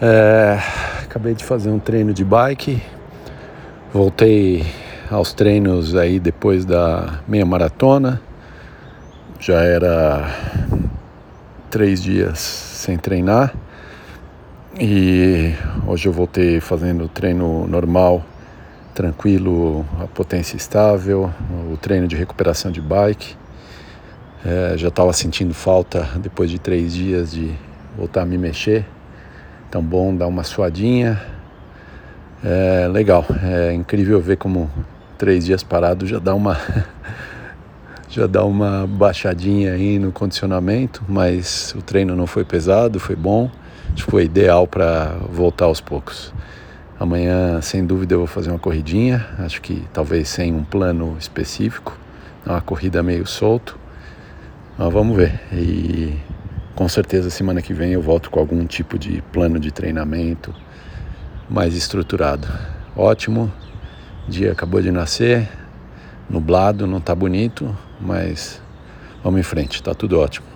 É, acabei de fazer um treino de bike, voltei aos treinos aí depois da meia maratona. Já era três dias sem treinar e hoje eu voltei fazendo treino normal, tranquilo, a potência estável, o treino de recuperação de bike. É, já estava sentindo falta depois de três dias de voltar a me mexer. Então bom dar uma suadinha. É legal, é incrível ver como três dias parado já dá uma já dá uma baixadinha aí no condicionamento, mas o treino não foi pesado, foi bom, acho que foi ideal para voltar aos poucos. Amanhã, sem dúvida, eu vou fazer uma corridinha, acho que talvez sem um plano específico, uma corrida meio solto, mas vamos ver. E com certeza semana que vem eu volto com algum tipo de plano de treinamento mais estruturado. Ótimo, dia acabou de nascer, nublado, não está bonito, mas vamos em frente, está tudo ótimo.